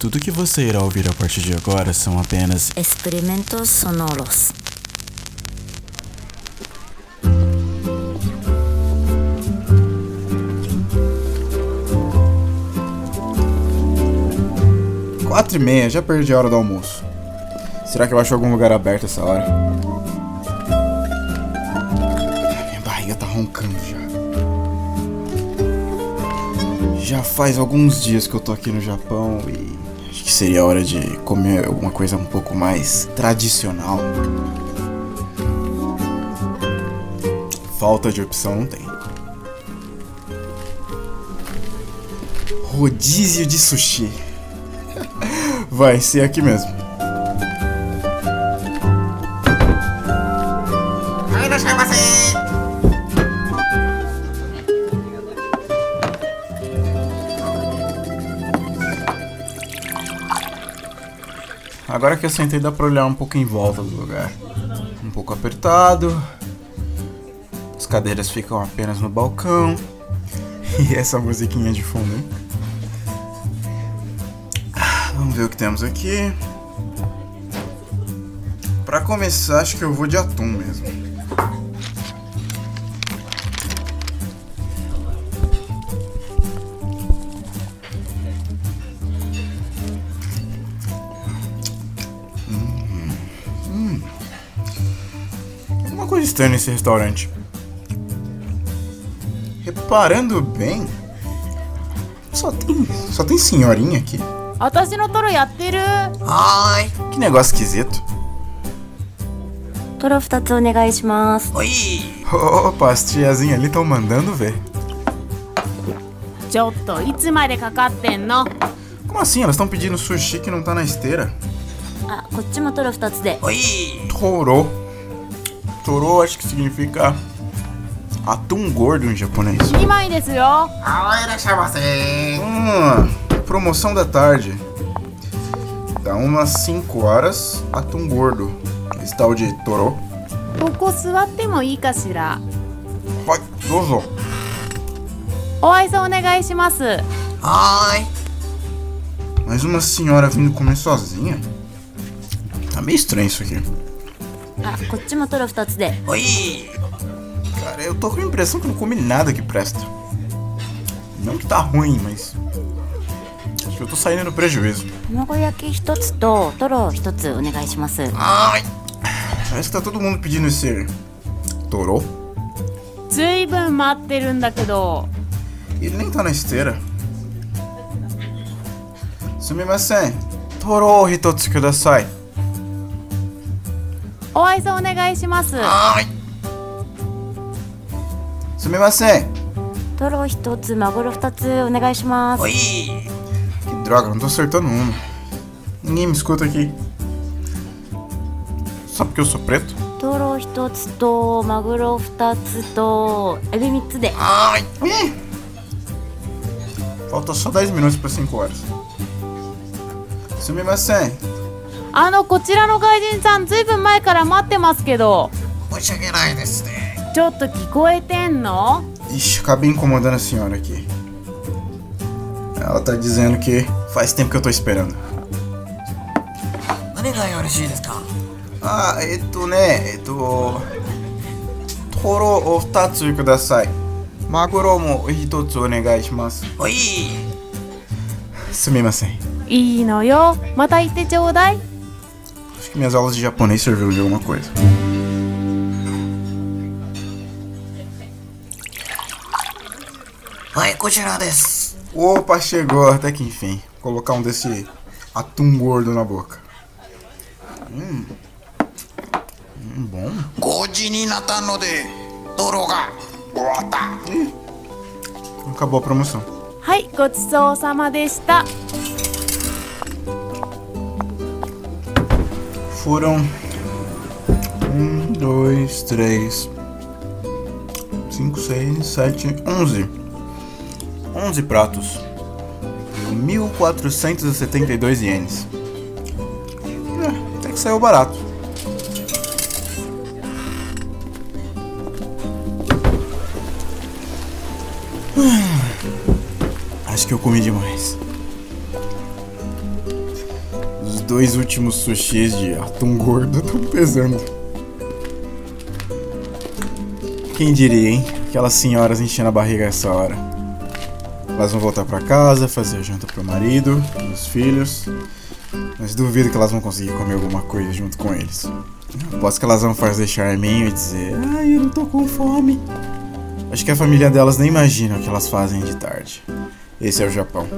Tudo que você irá ouvir a partir de agora são apenas experimentos sonoros. Quatro e meia, já perdi a hora do almoço. Será que eu acho algum lugar aberto essa hora? Minha barriga tá roncando já. Já faz alguns dias que eu tô aqui no Japão e seria hora de comer alguma coisa um pouco mais tradicional. Falta de opção não tem. Rodízio de sushi. Vai ser aqui mesmo. Agora que eu sentei, dá pra olhar um pouco em volta do lugar. Um pouco apertado. As cadeiras ficam apenas no balcão. E essa musiquinha de fundo, hein? Ah, Vamos ver o que temos aqui. Pra começar, acho que eu vou de atum mesmo. Uma coisa estranha nesse restaurante. Reparando bem, só tem, só tem senhorinha aqui. 私のトロやってる Ai, que negócio esquisito. トロ2つお願いします。 Opa, as tiazinhas ali estão mandando ver. ちょっといつまでかかってんの Como assim? Elas estão pedindo sushi que não tá na esteira? あ、こっちもトロ2つで。 Toro. Toro acho que significa atum gordo em japonês. 2枚ですよ Hum, promoção da tarde. Dá umas 5 horas, atum gordo. Esse tal de Toro. ここ座ってもいいかしら Vai, dozo. お愛想お願いします Mais uma senhora vindo comer sozinha? Tá meio estranho isso aqui. あ、こっちもトロ2つで。Cara, eu tô com a impressão que eu não comi nada que presta. Não que tá ruim, mas. Acho que eu tô saindo no prejuízo. 卵焼き1つとトロ1つお願いします。Parece que tá todo mundo pedindo esse. Toro? ずいぶん待ってるんだけど E ele nem tá na esteira. Sumimasen. Toro hitotsu kudasai. お挨拶お願いします。すみません。ドロ一つ、マグロ二つお願いします。おい。ドラゴンどうされたの？ニムスコタキ。サプキョスプレット。トロ一つとマグロ二つとエビ三つで。はい。ま、Falta só 10 minutos para 5 horas. Sumi mais 100. あのこちらの外人さんずいぶん前から待ってますけど。申し訳ないですね。ちょっと聞こえてんの？一緒かビンコモダナシオラキあたじぜんけファイステンクトスペラン何がよろしいですか？あえっとねえっとところを二つください。マグロも一つお願いします。おい。すみません。いいのよ。また行ってちょうだい。Acho que minhas aulas de japonês serviram de alguma coisa. Vai, こちらです Opa, chegou até que enfim. Vou colocar um desse atum gordo na boca. Hum. Hum, bom. 5時になったので泥が終わった Acabou a promoção. はいごちそうさまでした Foram um, dois, três, cinco, seis, sete, onze. Onze pratos. Por 1.472 ienes. É, até que saiu barato. Acho que eu comi demais. Dois últimos sushis de atum gordo estão pesando. Quem diria, hein? Aquelas senhoras enchendo a barriga essa hora. Elas vão voltar para casa, fazer a janta pro marido, os filhos. Mas duvido que elas vão conseguir comer alguma coisa junto com eles. Aposto que elas vão fazer charminho e dizer: Ai, eu não tô com fome. Acho que a família delas nem imagina o que elas fazem de tarde. Esse é o Japão.